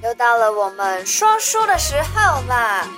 又到了我们说书的时候啦！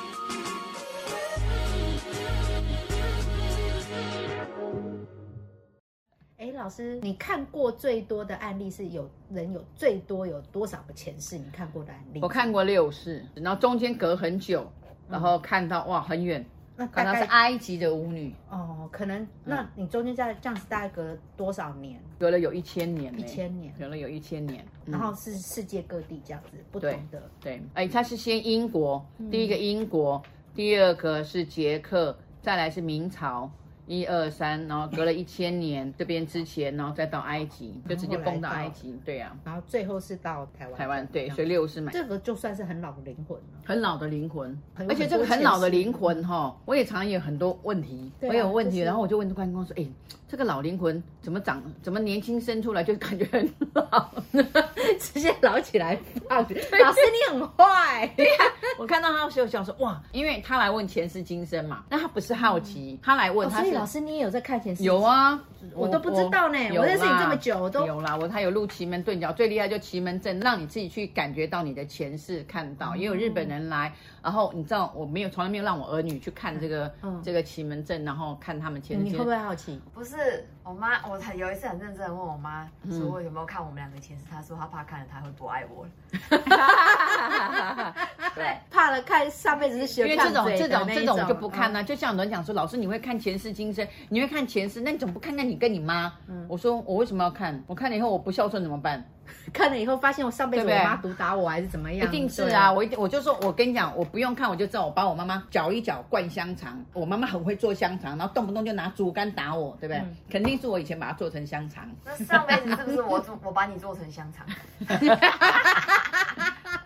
哎，老师，你看过最多的案例是有人有最多有多少个前世？你看过的案例？我看过六世，然后中间隔很久，然后看到哇很远。那可能是埃及的舞女哦，可能那你中间在这样子大概隔了多少年？隔了有一千年，一千年，隔了有一千年，然后是世界各地这样子不同的。对，哎，他是先英国，第一个英国，第二个是捷克，再来是明朝。一二三，然后隔了一千年，这边之前，然后再到埃及，就直接蹦到埃及，对呀、啊。然后最后是到台湾。台湾对，所以六是买。这个就算是很老的灵魂了。很老的灵魂，而且这个很老的灵魂哈，我也常常有很多问题，我有问题，然后我就问关公说，哎，这个老灵魂怎么长，怎么年轻生出来就感觉很老，直接老起来 老师你很坏。对呀，我看到他的时候想说，哇，因为他来问前世今生嘛，那他不是好奇，他来问他是。老师，你也有在看前世？有啊，我都不知道呢。我认识你这么久，我都有啦。我他有录奇门遁甲，最厉害就奇门阵，让你自己去感觉到你的前世，看到。也有日本人来，然后你知道我没有，从来没有让我儿女去看这个这个奇门阵，然后看他们前世。你会不会好奇？不是，我妈，我才有一次很认真的问我妈，说我有没有看我们两个前世？她说她怕看了，她会不爱我了。对，怕了看上辈子是学，因为这种这种这种就不看啊。就像有人讲说，老师你会看前世今生，你会看前世，那你怎么不看看你跟你妈？我说我为什么要看？我看了以后我不孝顺怎么办？看了以后发现我上辈子我妈毒打我还是怎么样？一定是啊，我一定我就说我跟你讲，我不用看我就知道，我把我妈妈搅一搅灌香肠，我妈妈很会做香肠，然后动不动就拿竹竿打我，对不对？肯定是我以前把它做成香肠。那上辈子是不是我做 我把你做成香肠？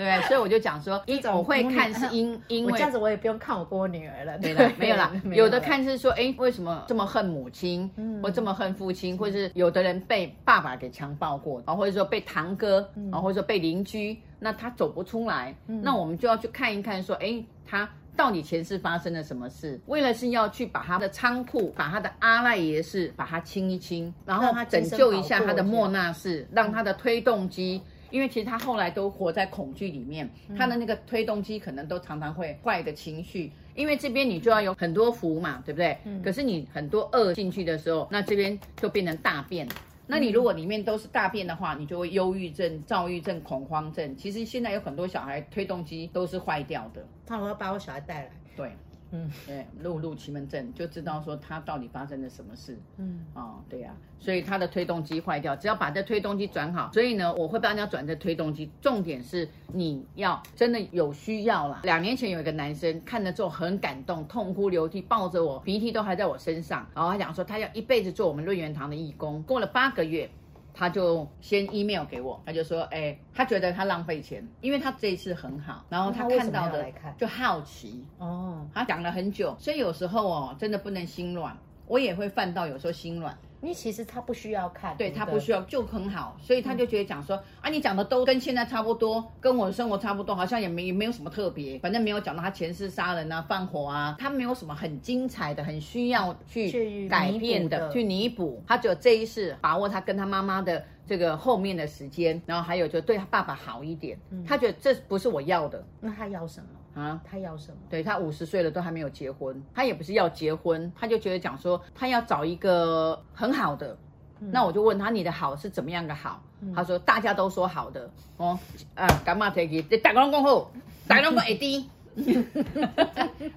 对？所以我就讲说，一种我会看是因 因为这样子，我也不用看我跟我女儿了。对了，没有啦，有的看是说，哎，为什么这么恨母亲，或这么恨父亲，或是有的人被爸爸给强暴过，啊，或者说被堂哥，啊，或者说被邻居，那他走不出来，那我们就要去看一看，说，哎，他到底前世发生了什么事？为了是要去把他的仓库，把他的阿赖耶识，把它清一清，然后他拯救一下他的莫那氏，让他的推动机。因为其实他后来都活在恐惧里面，他的那个推动机可能都常常会坏的情绪。因为这边你就要有很多福嘛，对不对？嗯。可是你很多恶进去的时候，那这边就变成大便。那你如果里面都是大便的话，你就会忧郁症、躁郁症、恐慌症。其实现在有很多小孩推动机都是坏掉的。那我要把我小孩带来。对。嗯，对，录入奇门阵就知道说他到底发生了什么事。嗯，哦，对呀、啊，所以他的推动机坏掉，只要把这推动机转好。所以呢，我会帮人家转这推动机。重点是你要真的有需要啦。两年前有一个男生看了之后很感动，痛哭流涕，抱着我，鼻涕都还在我身上。然后他讲说他要一辈子做我们润元堂的义工。过了八个月。他就先 email 给我，他就说，哎、欸，他觉得他浪费钱，因为他这一次很好，然后他看到的就好奇哦，他讲了很久，所以有时候哦，真的不能心软，我也会犯到有时候心软。因为其实他不需要看，对，他不需要，就很好，所以他就觉得讲说、嗯、啊，你讲的都跟现在差不多，跟我的生活差不多，好像也没没有什么特别，反正没有讲到他前世杀人啊、放火啊，他没有什么很精彩的、很需要去改变的、去弥补。他只有这一世把握他跟他妈妈的这个后面的时间，然后还有就对他爸爸好一点。嗯、他觉得这不是我要的，那他要什么？啊，他要什么？对，他五十岁了都还没有结婚，他也不是要结婚，他就觉得讲说他要找一个很好的。嗯、那我就问他，你的好是怎么样的好？嗯、他说大家都说好的哦，啊，干嘛提起？这大家拢讲好，大家拢讲会低，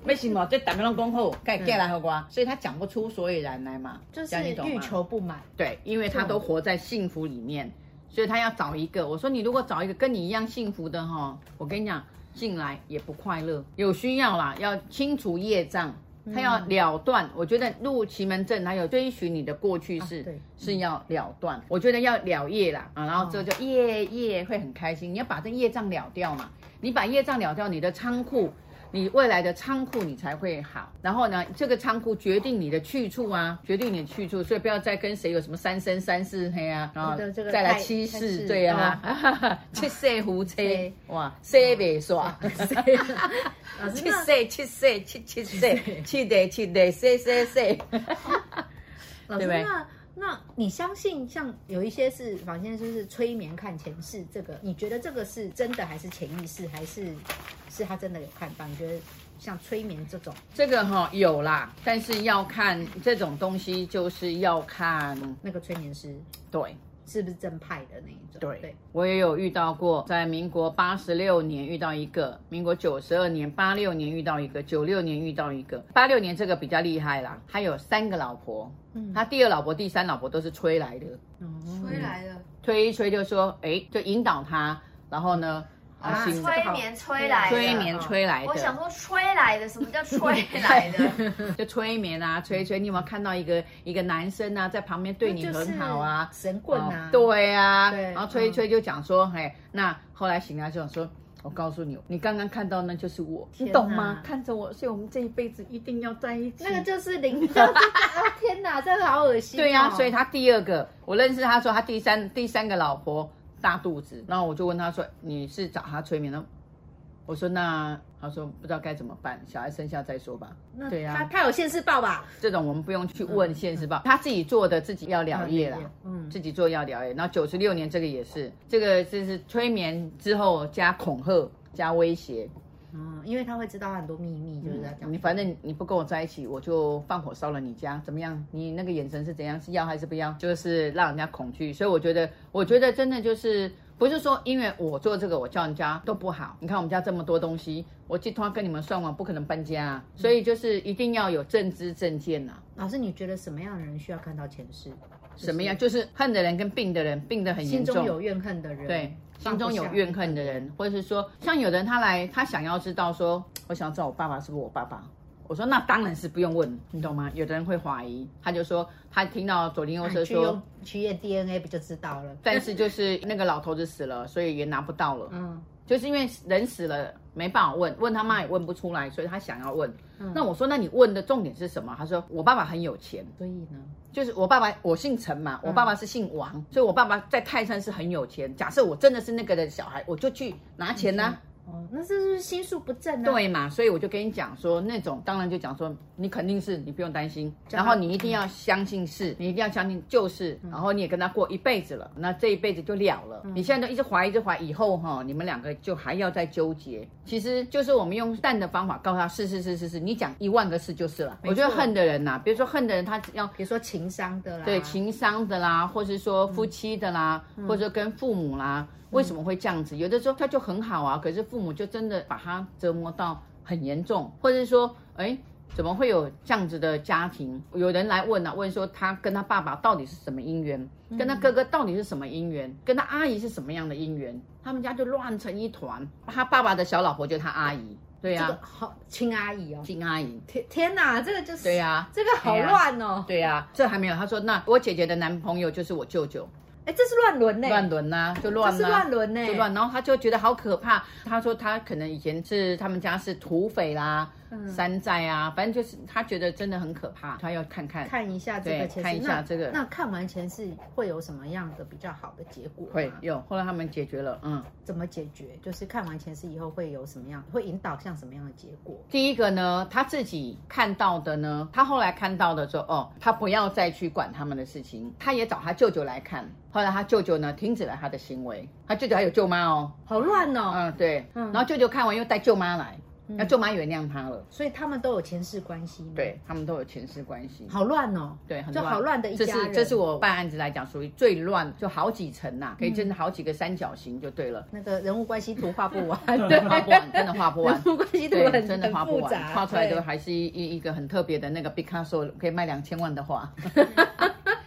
为什么？这大家拢讲好，盖盖来好瓜，所以他讲不出所以然来嘛，就是欲求不满。对，因为他都活在幸福里面，所以他要找一个。我说你如果找一个跟你一样幸福的哈，我跟你讲。进来也不快乐，有需要啦，要清除业障，他要了断。我觉得入奇门阵，还有追寻你的过去式，是要了断。我觉得要了业啦，啊，然后之后就业业会很开心。你要把这业障了掉嘛，你把业障了掉，你的仓库。你未来的仓库你才会好，然后呢，这个仓库决定你的去处啊，决定你的去处，所以不要再跟谁有什么三生三世黑啊，然后再来七世，对啊，七世胡车哇，谁别耍，七世七世七七世七代七代，谁谁谁，对不对？那你相信像有一些是坊间就是催眠看前世这个，你觉得这个是真的还是潜意识，还是是他真的有看到？你觉得像催眠这种，这个哈、哦、有啦，但是要看这种东西，就是要看那个催眠师对。是不是正派的那一种？对，对我也有遇到过，在民国八十六年遇到一个，民国九十二年、八六年遇到一个，九六年遇到一个，八六年这个比较厉害啦，他有三个老婆，嗯，他第二老婆、第三老婆都是催来的，嗯，催来的，吹一催就说，哎，就引导他，然后呢？啊，催眠催来的，催眠催来的。我想说催来的，什么叫催来的？就催眠啊，催催。你有没有看到一个一个男生啊，在旁边对你很好啊？神棍啊？对啊。然后催一催就讲说，嘿，那后来醒来就说，我告诉你，你刚刚看到那就是我，你懂吗？看着我，所以我们这一辈子一定要在一起。那个就是灵。天哪，这个好恶心。对呀，所以他第二个，我认识他说他第三第三个老婆。大肚子，然后我就问他说：“你是找他催眠的？”我说：“那他说不知道该怎么办，小孩生下再说吧。”对呀，他他有现世报吧？这种我们不用去问现世报，他自己做的自己要了业了，嗯，自己做要了业。然后九十六年这个也是，这个就是催眠之后加恐吓加威胁。嗯，因为他会知道很多秘密，就是这样。你反正你不跟我在一起，我就放火烧了你家，怎么样？你那个眼神是怎样？是要还是不要？就是让人家恐惧。所以我觉得，我觉得真的就是不是说因为我做这个，我叫人家都不好。你看我们家这么多东西，我寄托跟你们算完，不可能搬家。所以就是一定要有正知正见呐。老师，你觉得什么样的人需要看到前世？什么样？就是恨的人跟病的人，病得很严重，心中有怨恨的人。对。心中有怨恨的人，或者是说，像有的人他来，他想要知道说，我想要知道我爸爸是不是我爸爸。我说那当然是不用问，你懂吗？有的人会怀疑，他就说他听到左邻右舍说去验 DNA 不就知道了？但是就是那个老头子死了，所以也拿不到了。嗯，就是因为人死了没办法问，问他妈也问不出来，所以他想要问。嗯，那我说那你问的重点是什么？他说我爸爸很有钱，所以呢？就是我爸爸，我姓陈嘛，我爸爸是姓王，嗯、所以我爸爸在泰山是很有钱。假设我真的是那个的小孩，我就去拿钱呢、啊。哦，那是不是心术不正呢？对嘛，所以我就跟你讲说，那种当然就讲说，你肯定是，你不用担心，然后你一定要相信是，你一定要相信就是，然后你也跟他过一辈子了，那这一辈子就了了。你现在都一直怀疑，一直怀疑，以后哈，你们两个就还要再纠结。其实就是我们用淡的方法告诉他，是是是是是，你讲一万个是就是了。我觉得恨的人呐，比如说恨的人，他要比如说情商的啦，对情商的啦，或是说夫妻的啦，或者跟父母啦。为什么会这样子？有的时候他就很好啊，可是父母就真的把他折磨到很严重，或者是说，哎，怎么会有这样子的家庭？有人来问啊，问说他跟他爸爸到底是什么姻缘，跟他哥哥到底是什么姻缘，跟他阿姨是什么样的姻缘？他们家就乱成一团。他爸爸的小老婆就是他阿姨，对呀、啊，好亲阿姨哦，亲阿姨。天天哪，这个就是对呀、啊，这个好乱哦。对呀、啊，这还没有。他说，那我姐姐的男朋友就是我舅舅。哎，这是乱伦呢，乱伦呐，就乱呐，是乱伦呢，就乱。然后他就觉得好可怕。他说他可能以前是他们家是土匪啦。山寨啊，反正就是他觉得真的很可怕，他要看看看一下这个前世，看一下这个。那看完前世会有什么样的比较好的结果？会有，后来他们解决了，嗯。怎么解决？就是看完前世以后会有什么样，会引导向什么样的结果？第一个呢，他自己看到的呢，他后来看到的说，哦，他不要再去管他们的事情，他也找他舅舅来看。后来他舅舅呢，停止了他的行为。他舅舅还有舅妈哦，好乱哦。嗯，对。嗯，然后舅舅看完又带舅妈来。那舅妈原谅他了，所以他们都有前世关系。对，他们都有前世关系。好乱哦，对，很乱，就好乱的一家人。这是这是我办案子来讲属于最乱，就好几层呐，可以真的好几个三角形就对了。那个人物关系图画不完，对，画不完，真的画不完。人物关系图很真的画不完，画出来的还是一一个很特别的那个毕卡索，可以卖两千万的画。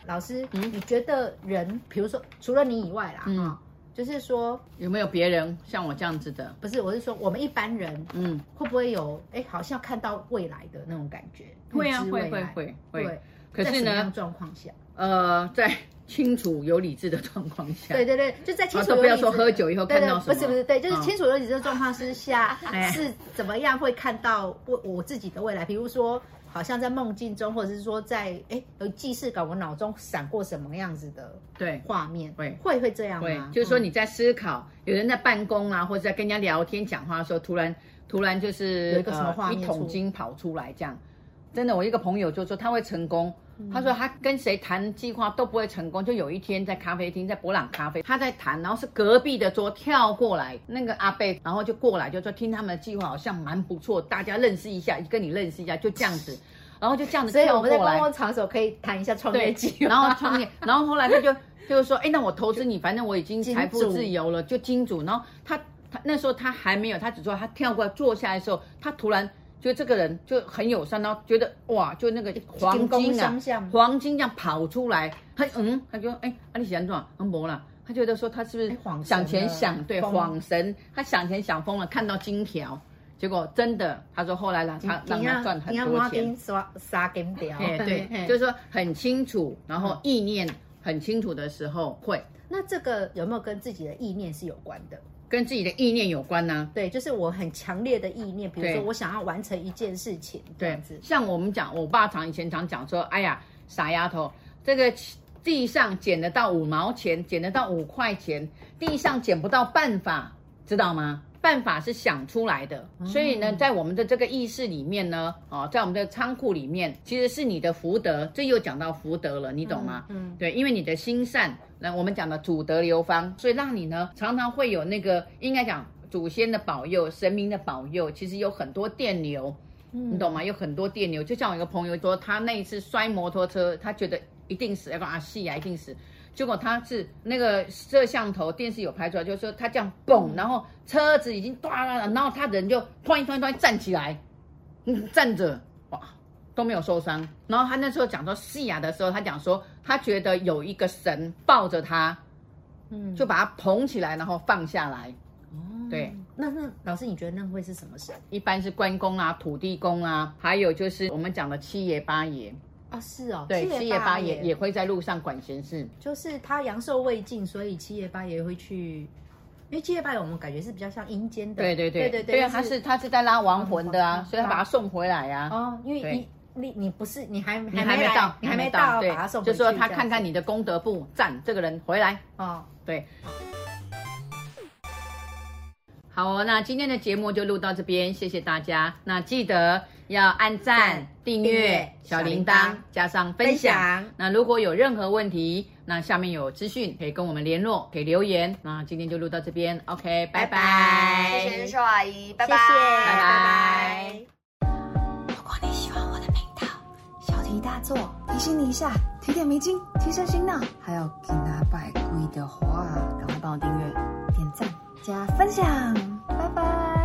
老师，你觉得人，比如说除了你以外啦，嗯。就是说，有没有别人像我这样子的？不是，我是说我们一般人，嗯，会不会有哎，好像看到未来的那种感觉？会啊，会会会会。可是呢，状况下，呃，在清楚有理智的状况下，对对对，就在清楚。都不要说喝酒以后看到什么，不是不是，对，就是清楚有理智的状况之下，是怎么样会看到我我自己的未来？比如说。好像在梦境中，或者是说在哎有记事稿，我脑中闪过什么样子的对画面？会会会这样吗？会，就是说你在思考，有人在办公啊，或者在跟人家聊天讲话的时候，突然突然就是有一个什么画面，一桶金跑出来这样。真的，我一个朋友就说他会成功，他说他跟谁谈计划都不会成功。就有一天在咖啡厅，在博朗咖啡，他在谈，然后是隔壁的桌跳过来那个阿贝，然后就过来就说听他们的计划好像蛮不错，大家认识一下，跟你认识一下，就这样子，然后就这样子跳过来。所以我们在公共场所可以谈一下创业计划，然后创业，然后后来他就就是说，哎，那我投资你，反正我已经财富自由了，就金主。然后他他那时候他还没有，他只说他跳过来坐下来的时候，他突然。就这个人就很友善，然后觉得哇，就那个黄金啊，黄金这样跑出来，他嗯，他就哎，阿里喜安怎很没了，他觉得说他是不是想钱想对恍神，他想钱想疯了，看到金条，结果真的，他说后来让他让他赚很多钱，刷刷金条，对，就是说很清楚，然后意念很清楚的时候会。那这个有没有跟自己的意念是有关的？跟自己的意念有关呢、啊？对，就是我很强烈的意念，比如说我想要完成一件事情，对。像我们讲，我爸常以前常讲说，哎呀，傻丫头，这个地上捡得到五毛钱，捡得到五块钱，地上捡不到办法，知道吗？办法是想出来的，所以呢，在我们的这个意识里面呢，哦，在我们的仓库里面，其实是你的福德，这又讲到福德了，你懂吗？嗯，嗯对，因为你的心善，那我们讲的祖德流芳，所以让你呢常常会有那个应该讲祖先的保佑、神明的保佑，其实有很多电流，你懂吗？有很多电流，就像我一个朋友说，他那一次摔摩托车，他觉得一定死，要不然啊，戏啊，一定死。结果他是那个摄像头电视有拍出来，就是说他这样蹦，然后车子已经断了，然后他人就突然突然突然站起来，嗯，站着哇都没有受伤。然后他那时候讲说西亚的时候，他讲说他觉得有一个神抱着他，嗯，就把他捧起来，然后放下来。哦，对，那那老师你觉得那会是什么神？一般是关公啊、土地公啊，还有就是我们讲的七爷八爷。啊，是哦，对，七爷八也也会在路上管闲事，就是他阳寿未尽，所以七爷八也会去，因为七月八爷我们感觉是比较像阴间的，对对对。对对，对啊，他是他是在拉亡魂的啊，所以他把他送回来呀，哦，因为你你你不是你还你还没到，你还没到，对，把他送，就说他看看你的功德簿，赞这个人回来，哦，对。好哦，那今天的节目就录到这边，谢谢大家。那记得要按赞、订阅、小铃铛，加上分享。那如果有任何问题，那下面有资讯可以跟我们联络，可以留言。那今天就录到这边，OK，拜拜。谢谢秀阿姨，拜拜，拜拜。如果你喜欢我的频道，小题大做，提醒你一下，提点迷津，提升心脑。还有给拿百贵的话，赶快帮我订阅、点赞。加分享，Bye-bye.